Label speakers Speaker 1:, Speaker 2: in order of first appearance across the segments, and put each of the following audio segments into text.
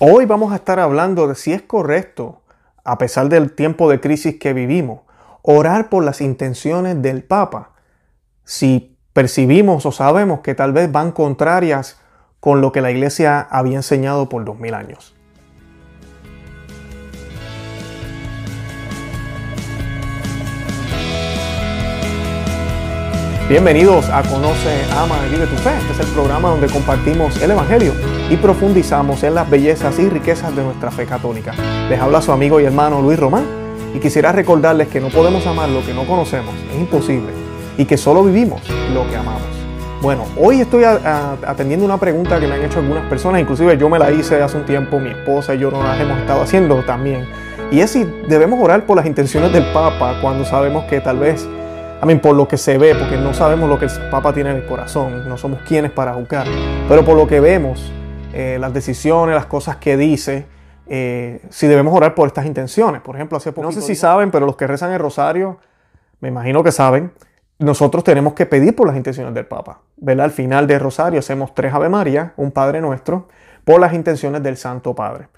Speaker 1: Hoy vamos a estar hablando de si es correcto, a pesar del tiempo de crisis que vivimos, orar por las intenciones del Papa. Si percibimos o sabemos que tal vez van contrarias con lo que la Iglesia había enseñado por dos mil años. Bienvenidos a Conoce, Ama y Vive tu Fe. Este es el programa donde compartimos el Evangelio y profundizamos en las bellezas y riquezas de nuestra fe católica. Les habla su amigo y hermano Luis Román y quisiera recordarles que no podemos amar lo que no conocemos, es imposible, y que solo vivimos lo que amamos. Bueno, hoy estoy atendiendo una pregunta que me han hecho algunas personas, inclusive yo me la hice hace un tiempo, mi esposa y yo nos la hemos estado haciendo también. Y es si debemos orar por las intenciones del Papa cuando sabemos que tal vez por lo que se ve, porque no sabemos lo que el Papa tiene en el corazón, no somos quienes para juzgar, pero por lo que vemos, eh, las decisiones, las cosas que dice, eh, si debemos orar por estas intenciones. Por ejemplo, hace poco, no sé si saben, pero los que rezan el rosario, me imagino que saben, nosotros tenemos que pedir por las intenciones del Papa. ¿verdad? Al final del rosario hacemos tres Ave María, un Padre Nuestro, por las intenciones del Santo Padre.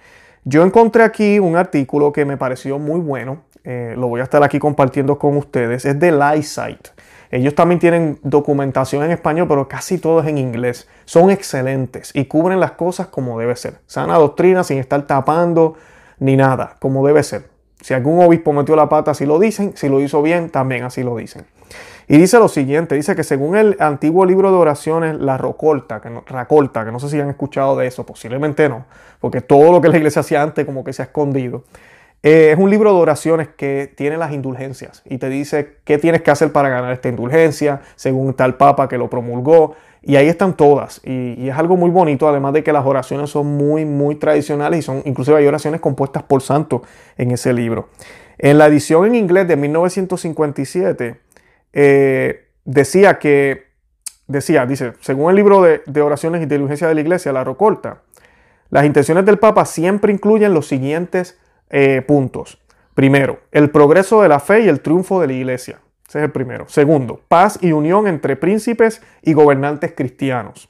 Speaker 1: Yo encontré aquí un artículo que me pareció muy bueno eh, lo voy a estar aquí compartiendo con ustedes, es de Lightsite. Ellos también tienen documentación en español, pero casi todo es en inglés. Son excelentes y cubren las cosas como debe ser. Sana doctrina sin estar tapando ni nada, como debe ser. Si algún obispo metió la pata, así lo dicen. Si lo hizo bien, también así lo dicen. Y dice lo siguiente, dice que según el antiguo libro de oraciones, la Rocolta, que no, Racolta, que no sé si han escuchado de eso, posiblemente no, porque todo lo que la iglesia hacía antes como que se ha escondido. Eh, es un libro de oraciones que tiene las indulgencias y te dice qué tienes que hacer para ganar esta indulgencia, según tal papa que lo promulgó. Y ahí están todas. Y, es algo muy bonito, además de que las oraciones son muy, muy tradicionales y son, inclusive hay oraciones compuestas por santos en ese libro. En la edición en inglés de 1957, eh, decía que, decía, dice, según el libro de, oraciones y de indulgencia de la iglesia, la Rocolta, las intenciones del Papa siempre incluyen los siguientes eh, puntos. Primero, el progreso de la fe y el triunfo de la iglesia. Ese es el primero. Segundo, paz y unión entre príncipes y gobernantes cristianos.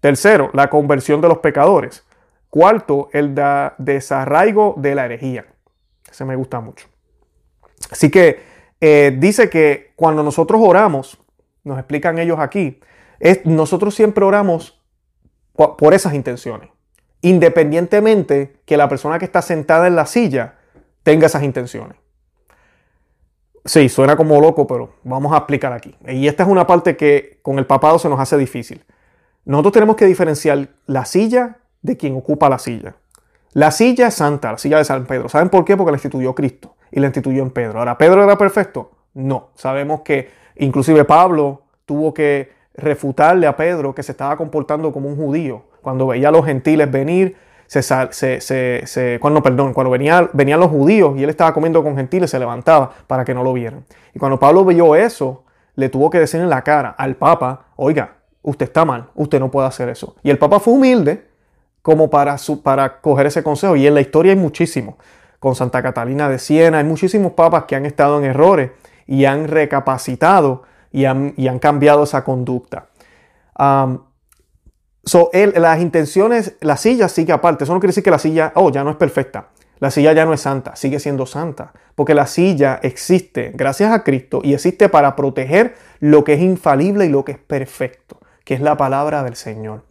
Speaker 1: Tercero, la conversión de los pecadores. Cuarto, el desarraigo de la herejía. Ese me gusta mucho. Así que eh, dice que cuando nosotros oramos, nos explican ellos aquí, nosotros siempre oramos por esas intenciones independientemente que la persona que está sentada en la silla tenga esas intenciones. Sí, suena como loco, pero vamos a explicar aquí. Y esta es una parte que con el papado se nos hace difícil. Nosotros tenemos que diferenciar la silla de quien ocupa la silla. La silla es santa, la silla de San Pedro. ¿Saben por qué? Porque la instituyó Cristo y la instituyó en Pedro. Ahora, ¿Pedro era perfecto? No. Sabemos que inclusive Pablo tuvo que refutarle a Pedro que se estaba comportando como un judío cuando veía a los gentiles venir, cuando, perdón, cuando venía, venían los judíos y él estaba comiendo con gentiles, se levantaba para que no lo vieran. Y cuando Pablo vio eso, le tuvo que decir en la cara al Papa, oiga, usted está mal, usted no puede hacer eso. Y el Papa fue humilde como para, su, para coger ese consejo. Y en la historia hay muchísimo. Con Santa Catalina de Siena hay muchísimos papas que han estado en errores y han recapacitado y han, y han cambiado esa conducta. So, las intenciones, la silla sigue aparte. Eso no quiere decir que la silla, oh, ya no es perfecta. La silla ya no es santa, sigue siendo santa. Porque la silla existe gracias a Cristo y existe para proteger lo que es infalible y lo que es perfecto, que es la palabra del Señor.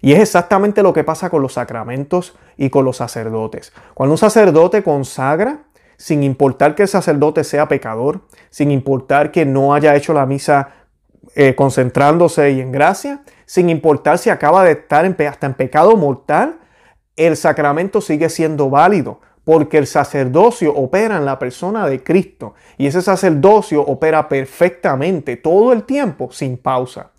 Speaker 1: Y es exactamente lo que pasa con los sacramentos y con los sacerdotes. Cuando un sacerdote consagra, sin importar que el sacerdote sea pecador, sin importar que no haya hecho la misa eh, concentrándose y en gracia, sin importar si acaba de estar hasta en pecado mortal, el sacramento sigue siendo válido porque el sacerdocio opera en la persona de Cristo y ese sacerdocio opera perfectamente todo el tiempo sin pausa.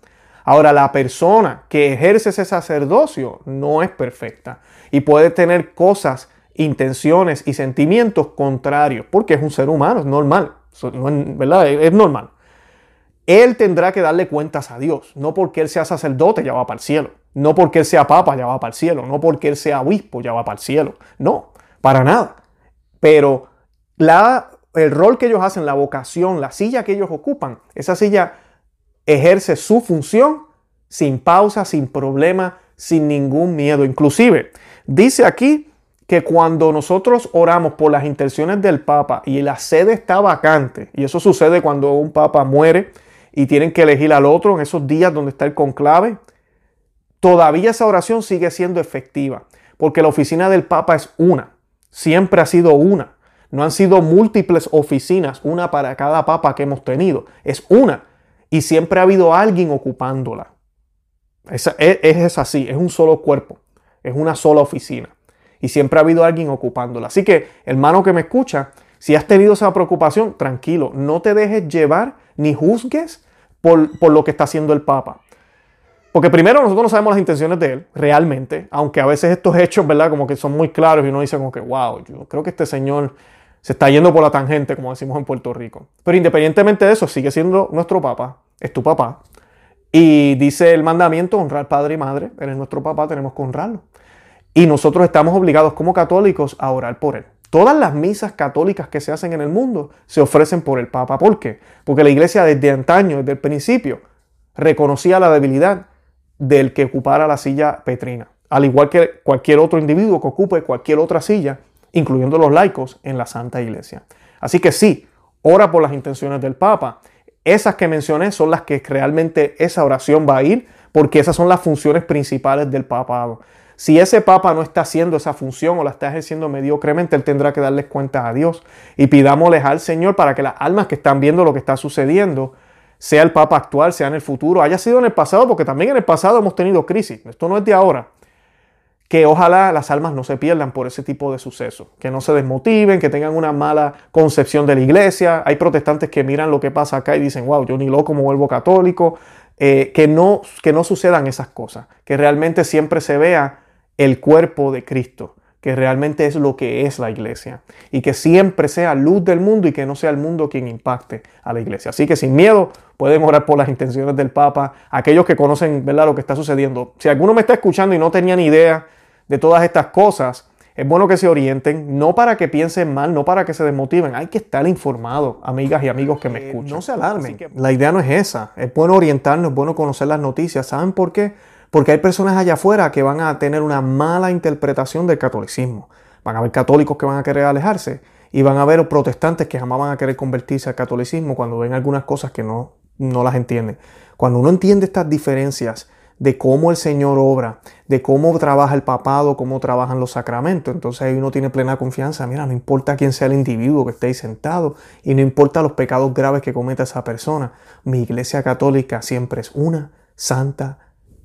Speaker 1: Ahora, la persona que ejerce ese sacerdocio no es perfecta y puede tener cosas, intenciones y sentimientos contrarios porque es un ser humano, es normal, ¿verdad? Es normal él tendrá que darle cuentas a Dios. No porque él sea sacerdote ya va para el cielo. No porque él sea papa ya va para el cielo. No porque él sea obispo ya va para el cielo. No, para nada. Pero la, el rol que ellos hacen, la vocación, la silla que ellos ocupan, esa silla ejerce su función sin pausa, sin problema, sin ningún miedo. Inclusive, dice aquí que cuando nosotros oramos por las intenciones del Papa y la sede está vacante, y eso sucede cuando un Papa muere y tienen que elegir al otro en esos días donde está el conclave, todavía esa oración sigue siendo efectiva, porque la oficina del Papa es una, siempre ha sido una. No han sido múltiples oficinas, una para cada papa que hemos tenido. Es una. Y siempre ha habido alguien ocupándola. Es, es, así, es un solo cuerpo, es una sola oficina. Y siempre ha habido alguien ocupándola. Así que, hermano que me escucha, si has tenido esa preocupación, tranquilo, no te dejes llevar ni juzgues por, por lo que está haciendo el Papa. Porque primero nosotros no sabemos las intenciones de él, realmente, aunque a veces estos hechos, ¿verdad? Como que son muy claros y uno dice como que, wow, yo creo que este señor se está yendo por la tangente, como decimos en Puerto Rico. Pero independientemente de eso, sigue siendo nuestro papá, es tu papá. Y dice el mandamiento, honrar padre y madre, él es nuestro papá, tenemos que honrarlo. Y nosotros estamos obligados como católicos a orar por él. Todas las misas católicas que se hacen en el mundo se ofrecen por el Papa. ¿Por qué? Porque la iglesia desde antaño, desde el principio, reconocía la debilidad del que ocupara la silla petrina. Al igual que cualquier otro individuo que ocupe cualquier otra silla incluyendo los laicos, en la Santa Iglesia. Así que sí, ora por las intenciones del Papa. Esas que mencioné son las que realmente esa oración va a ir, porque esas son las funciones principales del papado. Si ese papa no está haciendo esa función o la está ejerciendo mediocremente, él tendrá que darles cuenta a Dios. Y pidámosle al Señor para que las almas que están viendo lo que está sucediendo, sea el papa actual, sea en el futuro, haya sido en el pasado, porque también en el pasado hemos tenido crisis. Esto no es de ahora que ojalá las almas no se pierdan por ese tipo de sucesos, que no se desmotiven, que tengan una mala concepción de la iglesia. Hay protestantes que miran lo que pasa acá y dicen, wow, yo ni loco me vuelvo católico. Eh, que, no, que no sucedan esas cosas, que realmente siempre se vea el cuerpo de Cristo, que realmente es lo que es la iglesia y que siempre sea luz del mundo y que no sea el mundo quien impacte a la iglesia. Así que sin miedo pueden orar por las intenciones del Papa, aquellos que conocen ¿verdad? lo que está sucediendo. Si alguno me está escuchando y no tenía ni idea de todas estas cosas, es bueno que se orienten, no para que piensen mal, no para que se desmotiven. Hay que estar informados, amigas y amigos que me eh, escuchan. No se alarmen. La idea no es esa. Es bueno orientarnos, es bueno conocer las noticias. ¿Saben por qué? Porque hay personas allá afuera que van a tener una mala interpretación del catolicismo. Van a haber católicos que van a querer alejarse y van a haber protestantes que jamás van a querer convertirse al catolicismo cuando ven algunas cosas que no, no las entienden. Cuando uno entiende estas diferencias, de cómo el Señor obra, de cómo trabaja el papado, cómo trabajan los sacramentos. Entonces ahí uno tiene plena confianza. Mira, no importa quién sea el individuo que esté ahí sentado y no importa los pecados graves que cometa esa persona. Mi iglesia católica siempre es una, santa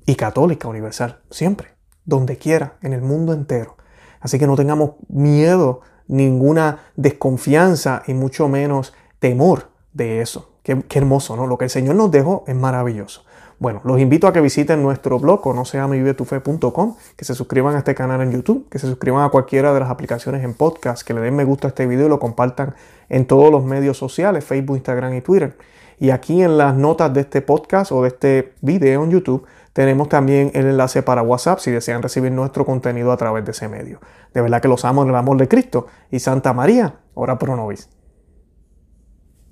Speaker 1: y católica universal. Siempre, donde quiera, en el mundo entero. Así que no tengamos miedo, ninguna desconfianza y mucho menos temor de eso. Qué, qué hermoso, ¿no? Lo que el Señor nos dejó es maravilloso. Bueno, los invito a que visiten nuestro blog conoceamivivetufe.com, que se suscriban a este canal en YouTube, que se suscriban a cualquiera de las aplicaciones en podcast, que le den me gusta a este video y lo compartan en todos los medios sociales, Facebook, Instagram y Twitter. Y aquí en las notas de este podcast o de este video en YouTube tenemos también el enlace para WhatsApp si desean recibir nuestro contenido a través de ese medio. De verdad que los amo en el amor de Cristo y Santa María, ora pro nobis.